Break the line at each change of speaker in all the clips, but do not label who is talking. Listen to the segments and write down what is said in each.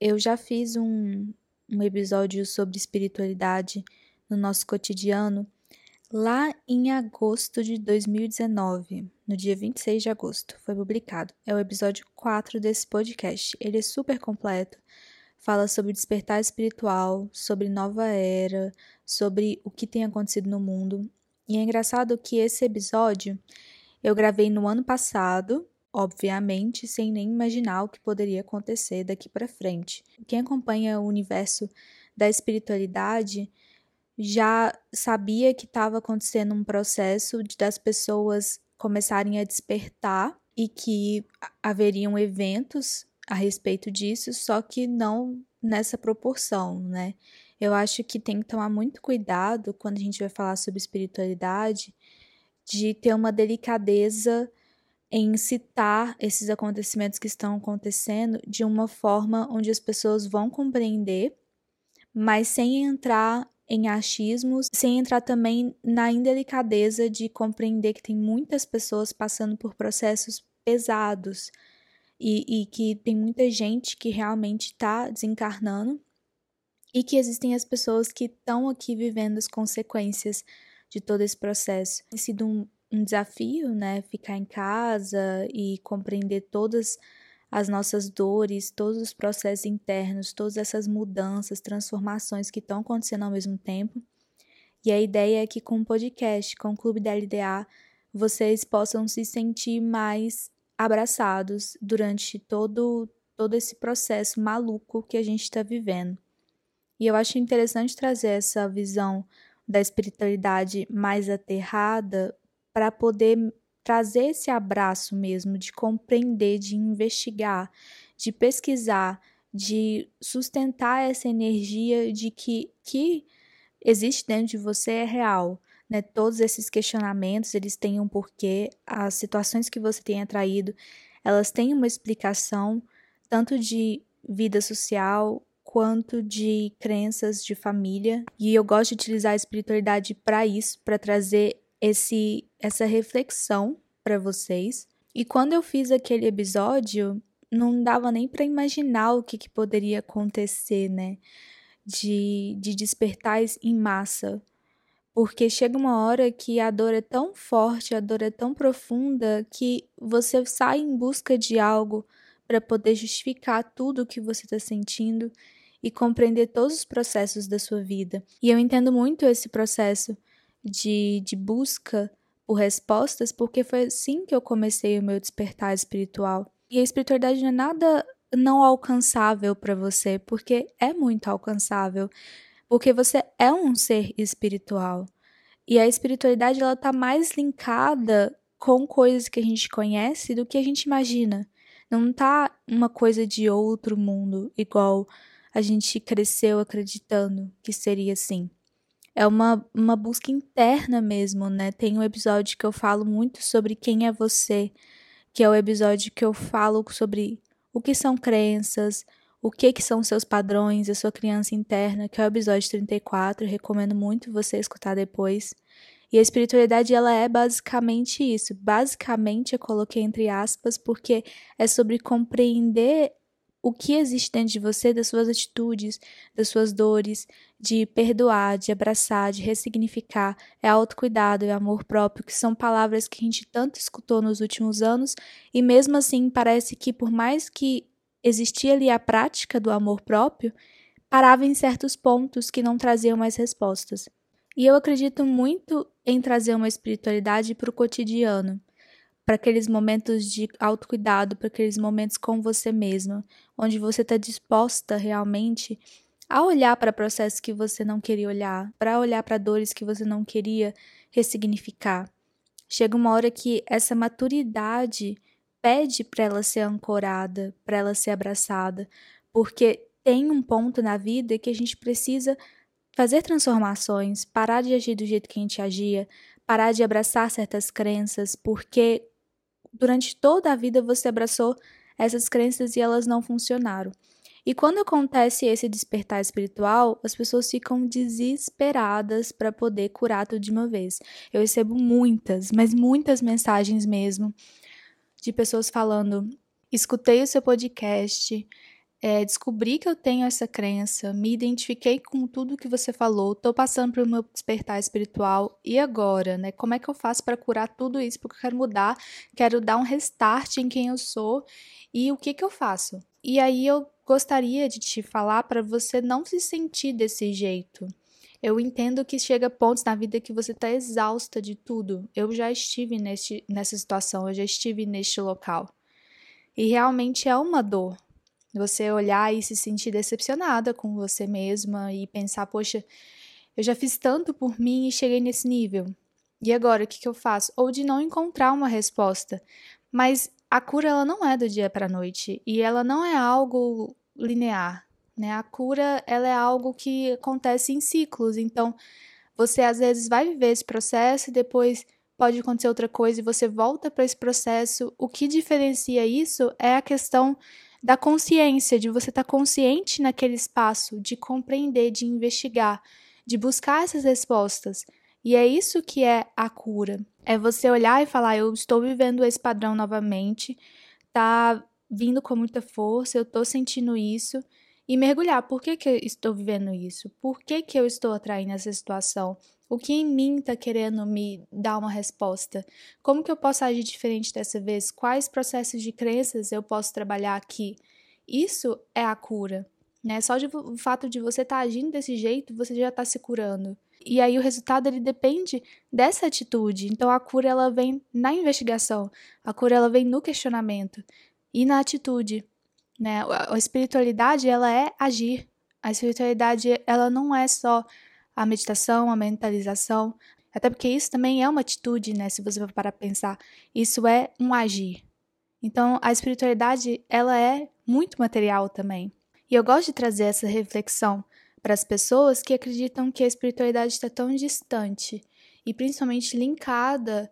Eu já fiz um, um episódio sobre espiritualidade no nosso cotidiano lá em agosto de 2019, no dia 26 de agosto, foi publicado. É o episódio 4 desse podcast. Ele é super completo. Fala sobre despertar espiritual, sobre nova era, sobre o que tem acontecido no mundo. E é engraçado que esse episódio eu gravei no ano passado, obviamente, sem nem imaginar o que poderia acontecer daqui para frente. Quem acompanha o universo da espiritualidade já sabia que estava acontecendo um processo de, das pessoas começarem a despertar e que haveriam eventos a respeito disso, só que não nessa proporção, né? Eu acho que tem que tomar muito cuidado quando a gente vai falar sobre espiritualidade, de ter uma delicadeza em citar esses acontecimentos que estão acontecendo de uma forma onde as pessoas vão compreender, mas sem entrar em achismos, sem entrar também na indelicadeza de compreender que tem muitas pessoas passando por processos pesados e, e que tem muita gente que realmente está desencarnando e que existem as pessoas que estão aqui vivendo as consequências de todo esse processo. Tem sido um, um desafio, né? Ficar em casa e compreender todas as nossas dores, todos os processos internos, todas essas mudanças, transformações que estão acontecendo ao mesmo tempo. E a ideia é que com o podcast, com o Clube da LDA, vocês possam se sentir mais abraçados durante todo, todo esse processo maluco que a gente está vivendo. E eu acho interessante trazer essa visão da espiritualidade mais aterrada para poder trazer esse abraço mesmo de compreender, de investigar, de pesquisar, de sustentar essa energia de que que existe dentro de você é real. Né? Todos esses questionamentos, eles têm um porquê, as situações que você tem atraído, elas têm uma explicação, tanto de vida social quanto de crenças de família. E eu gosto de utilizar a espiritualidade para isso, para trazer esse essa reflexão para vocês. E quando eu fiz aquele episódio, não dava nem para imaginar o que, que, poderia acontecer, né? De, de despertar em massa. Porque chega uma hora que a dor é tão forte, a dor é tão profunda, que você sai em busca de algo para poder justificar tudo o que você está sentindo e compreender todos os processos da sua vida. E eu entendo muito esse processo de, de busca por respostas, porque foi assim que eu comecei o meu despertar espiritual. E a espiritualidade não é nada não alcançável para você, porque é muito alcançável, porque você é um ser espiritual. E a espiritualidade ela tá mais linkada com coisas que a gente conhece do que a gente imagina. Não tá uma coisa de outro mundo, igual a gente cresceu acreditando que seria assim é uma, uma busca interna mesmo, né? Tem um episódio que eu falo muito sobre quem é você, que é o episódio que eu falo sobre o que são crenças, o que, que são seus padrões, a sua criança interna, que é o episódio 34, eu recomendo muito você escutar depois. E a espiritualidade ela é basicamente isso. Basicamente eu coloquei entre aspas porque é sobre compreender o que existe dentro de você, das suas atitudes, das suas dores, de perdoar, de abraçar, de ressignificar, é autocuidado, é amor próprio, que são palavras que a gente tanto escutou nos últimos anos, e mesmo assim parece que por mais que existia ali a prática do amor próprio, parava em certos pontos que não traziam mais respostas. E eu acredito muito em trazer uma espiritualidade para o cotidiano, para aqueles momentos de autocuidado, para aqueles momentos com você mesma, onde você está disposta realmente a olhar para processos que você não queria olhar, para olhar para dores que você não queria ressignificar. Chega uma hora que essa maturidade pede para ela ser ancorada, para ela ser abraçada, porque tem um ponto na vida que a gente precisa fazer transformações, parar de agir do jeito que a gente agia, parar de abraçar certas crenças, porque durante toda a vida você abraçou essas crenças e elas não funcionaram. E quando acontece esse despertar espiritual, as pessoas ficam desesperadas para poder curar tudo de uma vez. Eu recebo muitas, mas muitas mensagens mesmo de pessoas falando: escutei o seu podcast, é, descobri que eu tenho essa crença, me identifiquei com tudo que você falou, estou passando pelo meu despertar espiritual e agora, né? Como é que eu faço para curar tudo isso? Porque eu quero mudar, quero dar um restart em quem eu sou e o que que eu faço? E aí eu gostaria de te falar para você não se sentir desse jeito. Eu entendo que chega pontos na vida que você está exausta de tudo. Eu já estive neste, nessa situação, eu já estive neste local. E realmente é uma dor, você olhar e se sentir decepcionada com você mesma e pensar, poxa, eu já fiz tanto por mim e cheguei nesse nível. E agora, o que, que eu faço? Ou de não encontrar uma resposta. Mas a cura, ela não é do dia para noite. E ela não é algo linear. Né? A cura, ela é algo que acontece em ciclos. Então, você às vezes vai viver esse processo e depois pode acontecer outra coisa e você volta para esse processo. O que diferencia isso é a questão da consciência, de você estar tá consciente naquele espaço, de compreender, de investigar, de buscar essas respostas. E é isso que é a cura. É você olhar e falar: eu estou vivendo esse padrão novamente, tá vindo com muita força, eu estou sentindo isso. E mergulhar, por que, que estou vivendo isso? Por que, que eu estou atraindo essa situação? O que em mim está querendo me dar uma resposta? Como que eu posso agir diferente dessa vez? Quais processos de crenças eu posso trabalhar aqui? Isso é a cura, né? Só de, o fato de você estar tá agindo desse jeito, você já está se curando. E aí o resultado ele depende dessa atitude. Então a cura ela vem na investigação, a cura ela vem no questionamento e na atitude, né? A espiritualidade ela é agir. A espiritualidade ela não é só a meditação, a mentalização, até porque isso também é uma atitude, né? Se você for para pensar, isso é um agir. Então, a espiritualidade, ela é muito material também. E eu gosto de trazer essa reflexão para as pessoas que acreditam que a espiritualidade está tão distante e principalmente linkada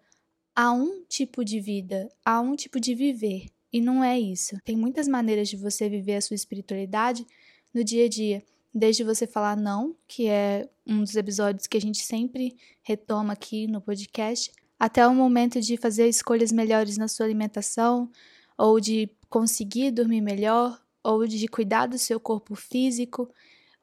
a um tipo de vida, a um tipo de viver. E não é isso. Tem muitas maneiras de você viver a sua espiritualidade no dia a dia desde você falar não, que é um dos episódios que a gente sempre retoma aqui no podcast, até o momento de fazer escolhas melhores na sua alimentação, ou de conseguir dormir melhor, ou de cuidar do seu corpo físico,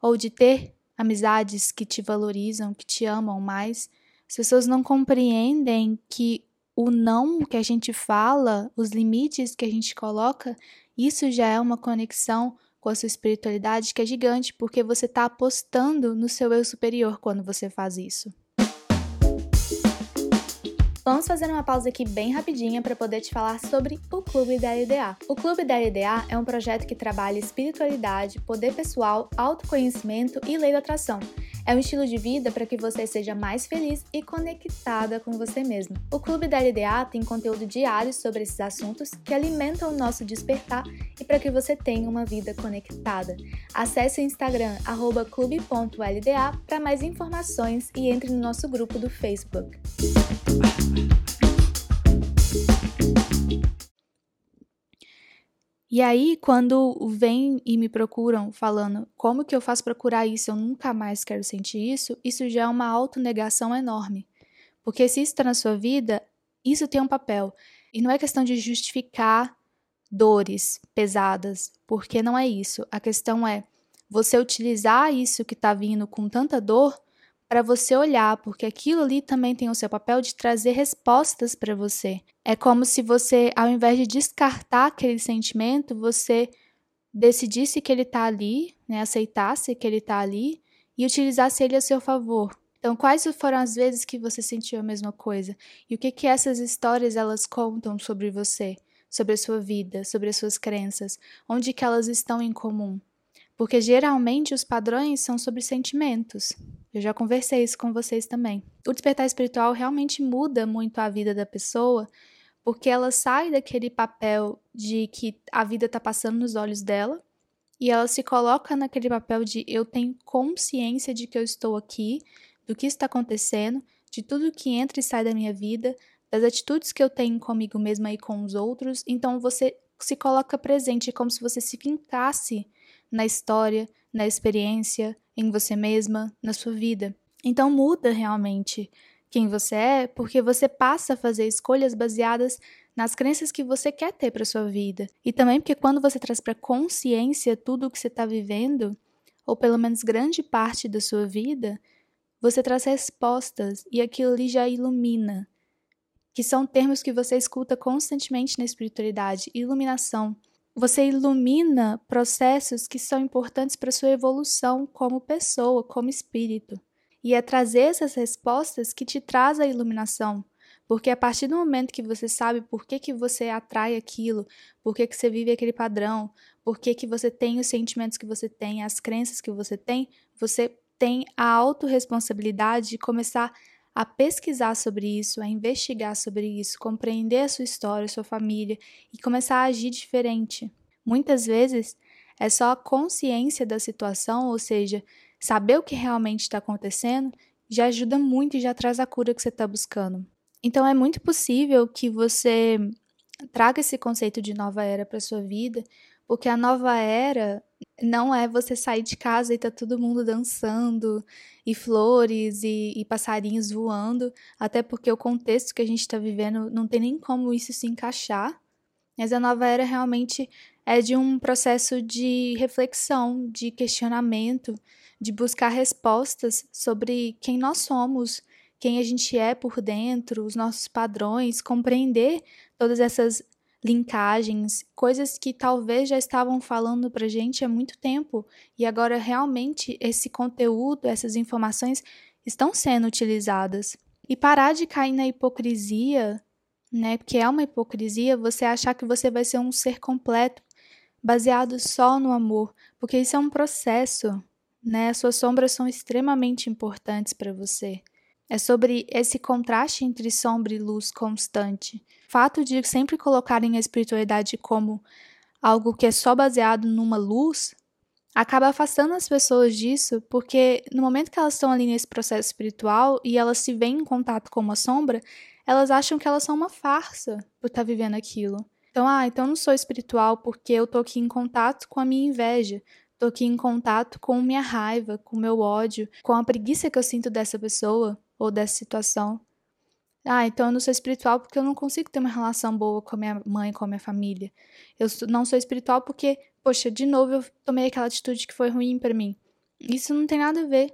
ou de ter amizades que te valorizam, que te amam mais. As pessoas não compreendem que o não que a gente fala, os limites que a gente coloca, isso já é uma conexão com a sua espiritualidade que é gigante, porque você está apostando no seu eu superior quando você faz isso. Vamos fazer uma pausa aqui bem rapidinha para poder te falar sobre o Clube da LDA. O Clube da LDA é um projeto que trabalha espiritualidade, poder pessoal, autoconhecimento e lei da atração. É um estilo de vida para que você seja mais feliz e conectada com você mesmo. O Clube da LDA tem conteúdo diário sobre esses assuntos que alimentam o nosso despertar e para que você tenha uma vida conectada. Acesse o Instagram clube.lda para mais informações e entre no nosso grupo do Facebook. E aí, quando vêm e me procuram falando como que eu faço para curar isso, eu nunca mais quero sentir isso, isso já é uma autonegação enorme. Porque se isso está na sua vida, isso tem um papel. E não é questão de justificar dores pesadas, porque não é isso. A questão é você utilizar isso que está vindo com tanta dor para você olhar, porque aquilo ali também tem o seu papel de trazer respostas para você. É como se você, ao invés de descartar aquele sentimento, você decidisse que ele está ali, né, aceitasse que ele está ali e utilizasse ele a seu favor. Então, quais foram as vezes que você sentiu a mesma coisa? E o que que essas histórias elas contam sobre você, sobre a sua vida, sobre as suas crenças? Onde que elas estão em comum? Porque geralmente os padrões são sobre sentimentos. Eu já conversei isso com vocês também. O despertar espiritual realmente muda muito a vida da pessoa, porque ela sai daquele papel de que a vida está passando nos olhos dela e ela se coloca naquele papel de eu tenho consciência de que eu estou aqui, do que está acontecendo, de tudo que entra e sai da minha vida, das atitudes que eu tenho comigo mesma e com os outros. Então você se coloca presente, é como se você se fincasse na história, na experiência, em você mesma, na sua vida. Então muda realmente quem você é, porque você passa a fazer escolhas baseadas nas crenças que você quer ter para sua vida. E também porque quando você traz para consciência tudo o que você está vivendo, ou pelo menos grande parte da sua vida, você traz respostas e aquilo ali já ilumina. Que são termos que você escuta constantemente na espiritualidade, iluminação. Você ilumina processos que são importantes para sua evolução como pessoa, como espírito. E é trazer essas respostas que te traz a iluminação. Porque a partir do momento que você sabe por que, que você atrai aquilo, por que, que você vive aquele padrão, por que, que você tem os sentimentos que você tem, as crenças que você tem, você tem a autorresponsabilidade de começar a pesquisar sobre isso, a investigar sobre isso, compreender a sua história, a sua família e começar a agir diferente. Muitas vezes é só a consciência da situação, ou seja, saber o que realmente está acontecendo, já ajuda muito e já traz a cura que você está buscando. Então é muito possível que você traga esse conceito de nova era para sua vida, porque a nova era não é você sair de casa e tá todo mundo dançando, e flores e, e passarinhos voando, até porque o contexto que a gente está vivendo não tem nem como isso se encaixar. Mas a nova era realmente é de um processo de reflexão, de questionamento, de buscar respostas sobre quem nós somos, quem a gente é por dentro, os nossos padrões, compreender todas essas linkagens, coisas que talvez já estavam falando pra gente há muito tempo e agora realmente esse conteúdo, essas informações estão sendo utilizadas. E parar de cair na hipocrisia, né? Porque é uma hipocrisia você achar que você vai ser um ser completo baseado só no amor, porque isso é um processo, né? As suas sombras são extremamente importantes para você. É sobre esse contraste entre sombra e luz constante. Fato de sempre colocarem a espiritualidade como algo que é só baseado numa luz acaba afastando as pessoas disso, porque no momento que elas estão ali nesse processo espiritual e elas se veem em contato com uma sombra, elas acham que elas são uma farsa por estar tá vivendo aquilo. Então, ah, então eu não sou espiritual porque eu tô aqui em contato com a minha inveja, tô aqui em contato com minha raiva, com meu ódio, com a preguiça que eu sinto dessa pessoa ou dessa situação. Ah, então eu não sou espiritual porque eu não consigo ter uma relação boa com a minha mãe, com a minha família. Eu não sou espiritual porque, poxa, de novo eu tomei aquela atitude que foi ruim para mim. Isso não tem nada a ver,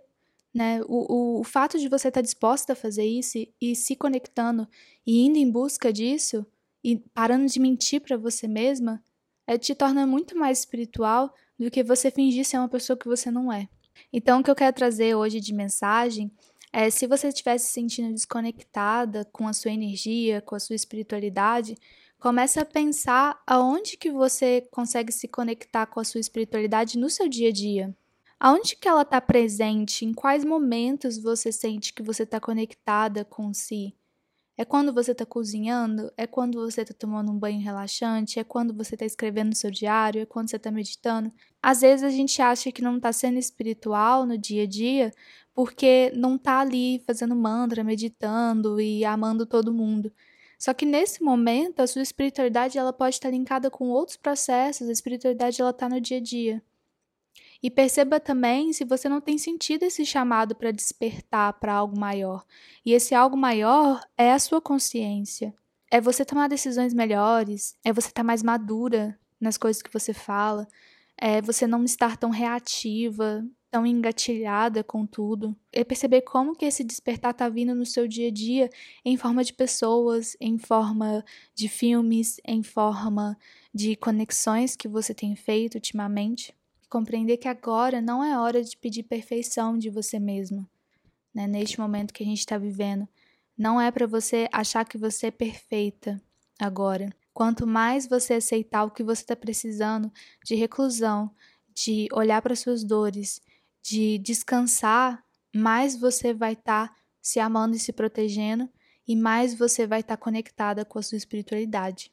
né? O, o, o fato de você estar disposta a fazer isso e, e se conectando e indo em busca disso e parando de mentir para você mesma, é, te torna muito mais espiritual do que você fingir ser uma pessoa que você não é. Então, o que eu quero trazer hoje de mensagem é, se você estiver se sentindo desconectada com a sua energia, com a sua espiritualidade, comece a pensar aonde que você consegue se conectar com a sua espiritualidade no seu dia a dia. Aonde que ela está presente? Em quais momentos você sente que você está conectada com si? É quando você está cozinhando? É quando você está tomando um banho relaxante? É quando você está escrevendo seu diário? É quando você está meditando? Às vezes a gente acha que não está sendo espiritual no dia a dia porque não tá ali fazendo mantra, meditando e amando todo mundo. Só que nesse momento, a sua espiritualidade ela pode estar linkada com outros processos, a espiritualidade ela está no dia a dia. E perceba também se você não tem sentido esse chamado para despertar para algo maior. E esse algo maior é a sua consciência. É você tomar decisões melhores, é você estar tá mais madura nas coisas que você fala, é você não estar tão reativa, tão engatilhada com tudo. É perceber como que esse despertar tá vindo no seu dia a dia em forma de pessoas, em forma de filmes, em forma de conexões que você tem feito ultimamente. Compreender que agora não é hora de pedir perfeição de você mesmo, né? Neste momento que a gente está vivendo, não é para você achar que você é perfeita agora. Quanto mais você aceitar o que você está precisando de reclusão, de olhar para suas dores, de descansar, mais você vai estar tá se amando e se protegendo e mais você vai estar tá conectada com a sua espiritualidade.